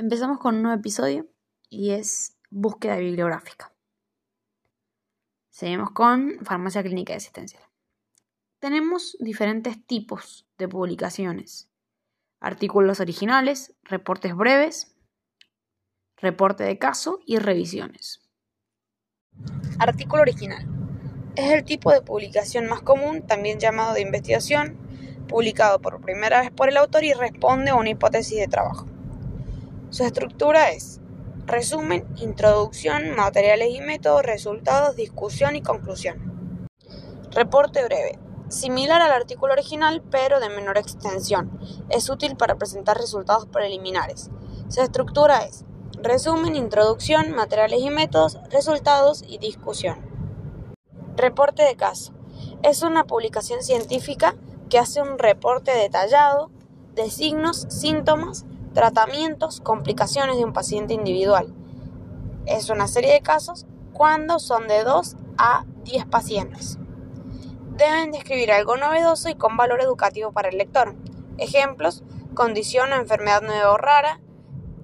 Empezamos con un nuevo episodio y es búsqueda bibliográfica. Seguimos con farmacia clínica y asistencial. Tenemos diferentes tipos de publicaciones. Artículos originales, reportes breves, reporte de caso y revisiones. Artículo original. Es el tipo de publicación más común, también llamado de investigación, publicado por primera vez por el autor y responde a una hipótesis de trabajo. Su estructura es resumen, introducción, materiales y métodos, resultados, discusión y conclusión. Reporte breve. Similar al artículo original, pero de menor extensión. Es útil para presentar resultados preliminares. Su estructura es resumen, introducción, materiales y métodos, resultados y discusión. Reporte de caso. Es una publicación científica que hace un reporte detallado de signos, síntomas, tratamientos, complicaciones de un paciente individual. Es una serie de casos cuando son de 2 a 10 pacientes. Deben describir algo novedoso y con valor educativo para el lector. Ejemplos, condición o enfermedad nueva o rara,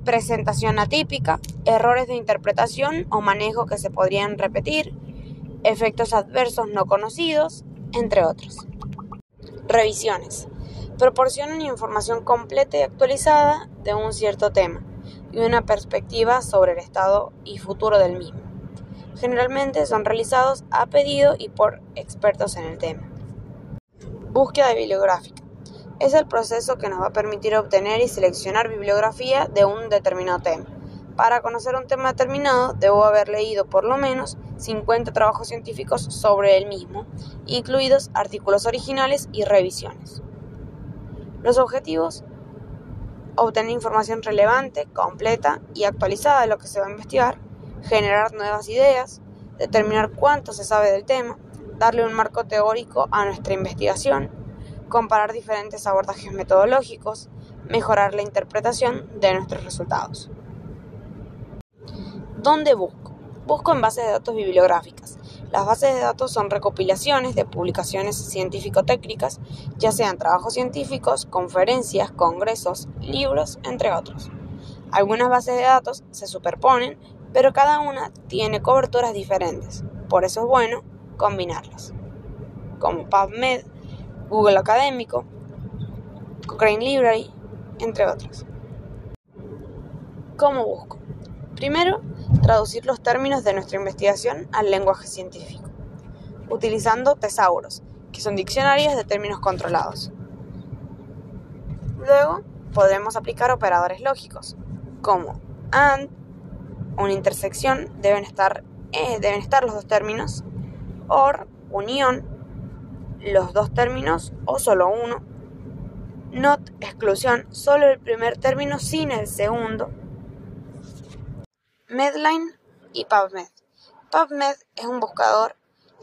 presentación atípica, errores de interpretación o manejo que se podrían repetir, efectos adversos no conocidos, entre otros. Revisiones proporcionan información completa y actualizada de un cierto tema y una perspectiva sobre el estado y futuro del mismo. Generalmente son realizados a pedido y por expertos en el tema. Búsqueda bibliográfica. Es el proceso que nos va a permitir obtener y seleccionar bibliografía de un determinado tema. Para conocer un tema determinado, debo haber leído por lo menos 50 trabajos científicos sobre el mismo, incluidos artículos originales y revisiones. Los objetivos, obtener información relevante, completa y actualizada de lo que se va a investigar, generar nuevas ideas, determinar cuánto se sabe del tema, darle un marco teórico a nuestra investigación, comparar diferentes abordajes metodológicos, mejorar la interpretación de nuestros resultados. ¿Dónde busco? Busco en bases de datos bibliográficas. Las bases de datos son recopilaciones de publicaciones científico-técnicas, ya sean trabajos científicos, conferencias, congresos, libros, entre otros. Algunas bases de datos se superponen, pero cada una tiene coberturas diferentes. Por eso es bueno combinarlas, como PubMed, Google Académico, Cochrane Library, entre otros. ¿Cómo busco? Primero, traducir los términos de nuestra investigación al lenguaje científico, utilizando tesauros, que son diccionarios de términos controlados. Luego, podremos aplicar operadores lógicos, como AND, una intersección, deben estar, eh, deben estar los dos términos, OR, unión, los dos términos o solo uno, NOT, exclusión, solo el primer término sin el segundo, Medline y PubMed. PubMed es un buscador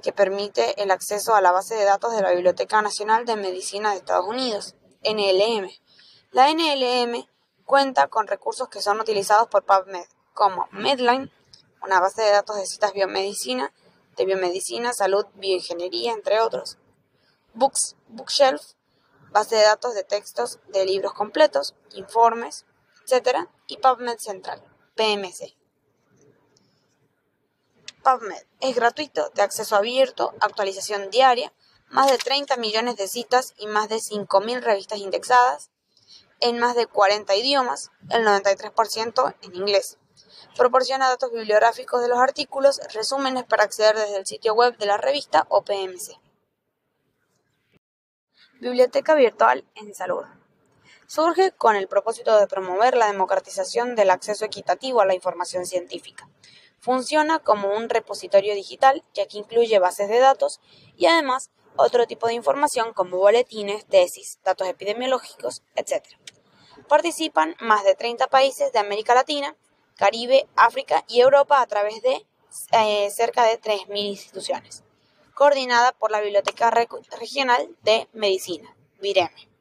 que permite el acceso a la base de datos de la Biblioteca Nacional de Medicina de Estados Unidos, NLM. La NLM cuenta con recursos que son utilizados por PubMed, como Medline, una base de datos de citas biomedicina, de biomedicina, salud, bioingeniería, entre otros. Books, Bookshelf, base de datos de textos de libros completos, informes, etc. Y PubMed Central, PMC. PubMed es gratuito, de acceso abierto, actualización diaria, más de 30 millones de citas y más de 5.000 revistas indexadas en más de 40 idiomas, el 93% en inglés. Proporciona datos bibliográficos de los artículos, resúmenes para acceder desde el sitio web de la revista o PMC. Biblioteca Virtual en Salud. Surge con el propósito de promover la democratización del acceso equitativo a la información científica. Funciona como un repositorio digital, ya que incluye bases de datos y además otro tipo de información como boletines, tesis, datos epidemiológicos, etc. Participan más de 30 países de América Latina, Caribe, África y Europa a través de eh, cerca de 3.000 instituciones, coordinada por la Biblioteca Regional de Medicina, VIREME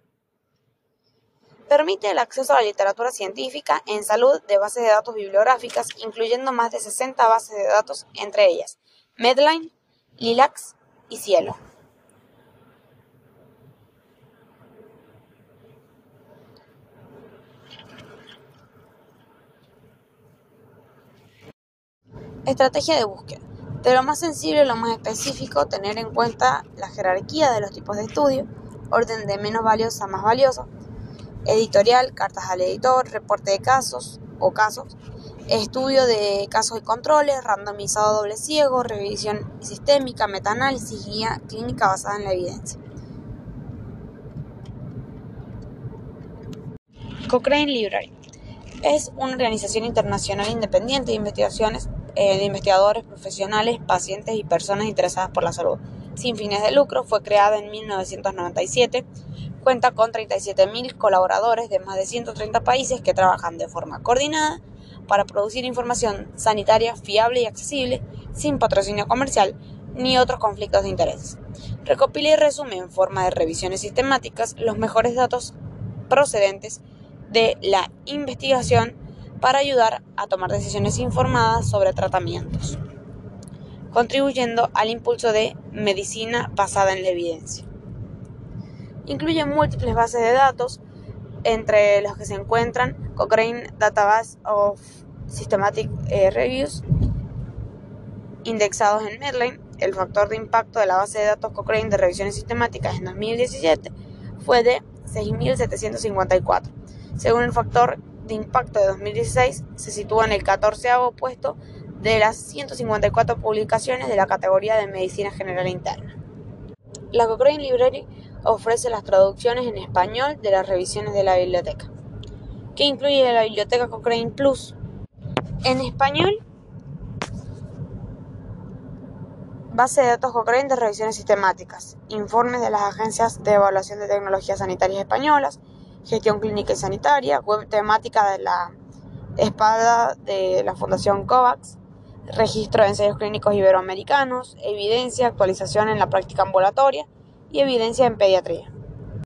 permite el acceso a la literatura científica en salud de bases de datos bibliográficas, incluyendo más de 60 bases de datos, entre ellas Medline, Lilacs y Cielo. Estrategia de búsqueda. De lo más sensible a lo más específico, tener en cuenta la jerarquía de los tipos de estudio, orden de menos valioso a más valioso, editorial, cartas al editor, reporte de casos o casos, estudio de casos y controles, randomizado doble ciego, revisión sistémica, metaanálisis, guía clínica basada en la evidencia. Cochrane Library es una organización internacional independiente de investigaciones eh, de investigadores profesionales, pacientes y personas interesadas por la salud. Sin fines de lucro, fue creada en 1997, cuenta con 37.000 colaboradores de más de 130 países que trabajan de forma coordinada para producir información sanitaria fiable y accesible, sin patrocinio comercial ni otros conflictos de interés. Recopila y resume en forma de revisiones sistemáticas los mejores datos procedentes de la investigación para ayudar a tomar decisiones informadas sobre tratamientos, contribuyendo al impulso de medicina basada en la evidencia. Incluye múltiples bases de datos, entre los que se encuentran Cochrane Database of Systematic eh, Reviews, indexados en Medline. El factor de impacto de la base de datos Cochrane de revisiones sistemáticas en 2017 fue de 6.754. Según el factor de impacto de 2016, se sitúa en el 14 puesto de las 154 publicaciones de la categoría de Medicina General Interna. La Cochrane Library ofrece las traducciones en español de las revisiones de la biblioteca, que incluye la biblioteca Cochrane Plus. En español, base de datos Cochrane de revisiones sistemáticas, informes de las agencias de evaluación de tecnologías sanitarias españolas, gestión clínica y sanitaria, web temática de la espada de la Fundación COVAX, registro de ensayos clínicos iberoamericanos, evidencia, actualización en la práctica ambulatoria y evidencia en pediatría.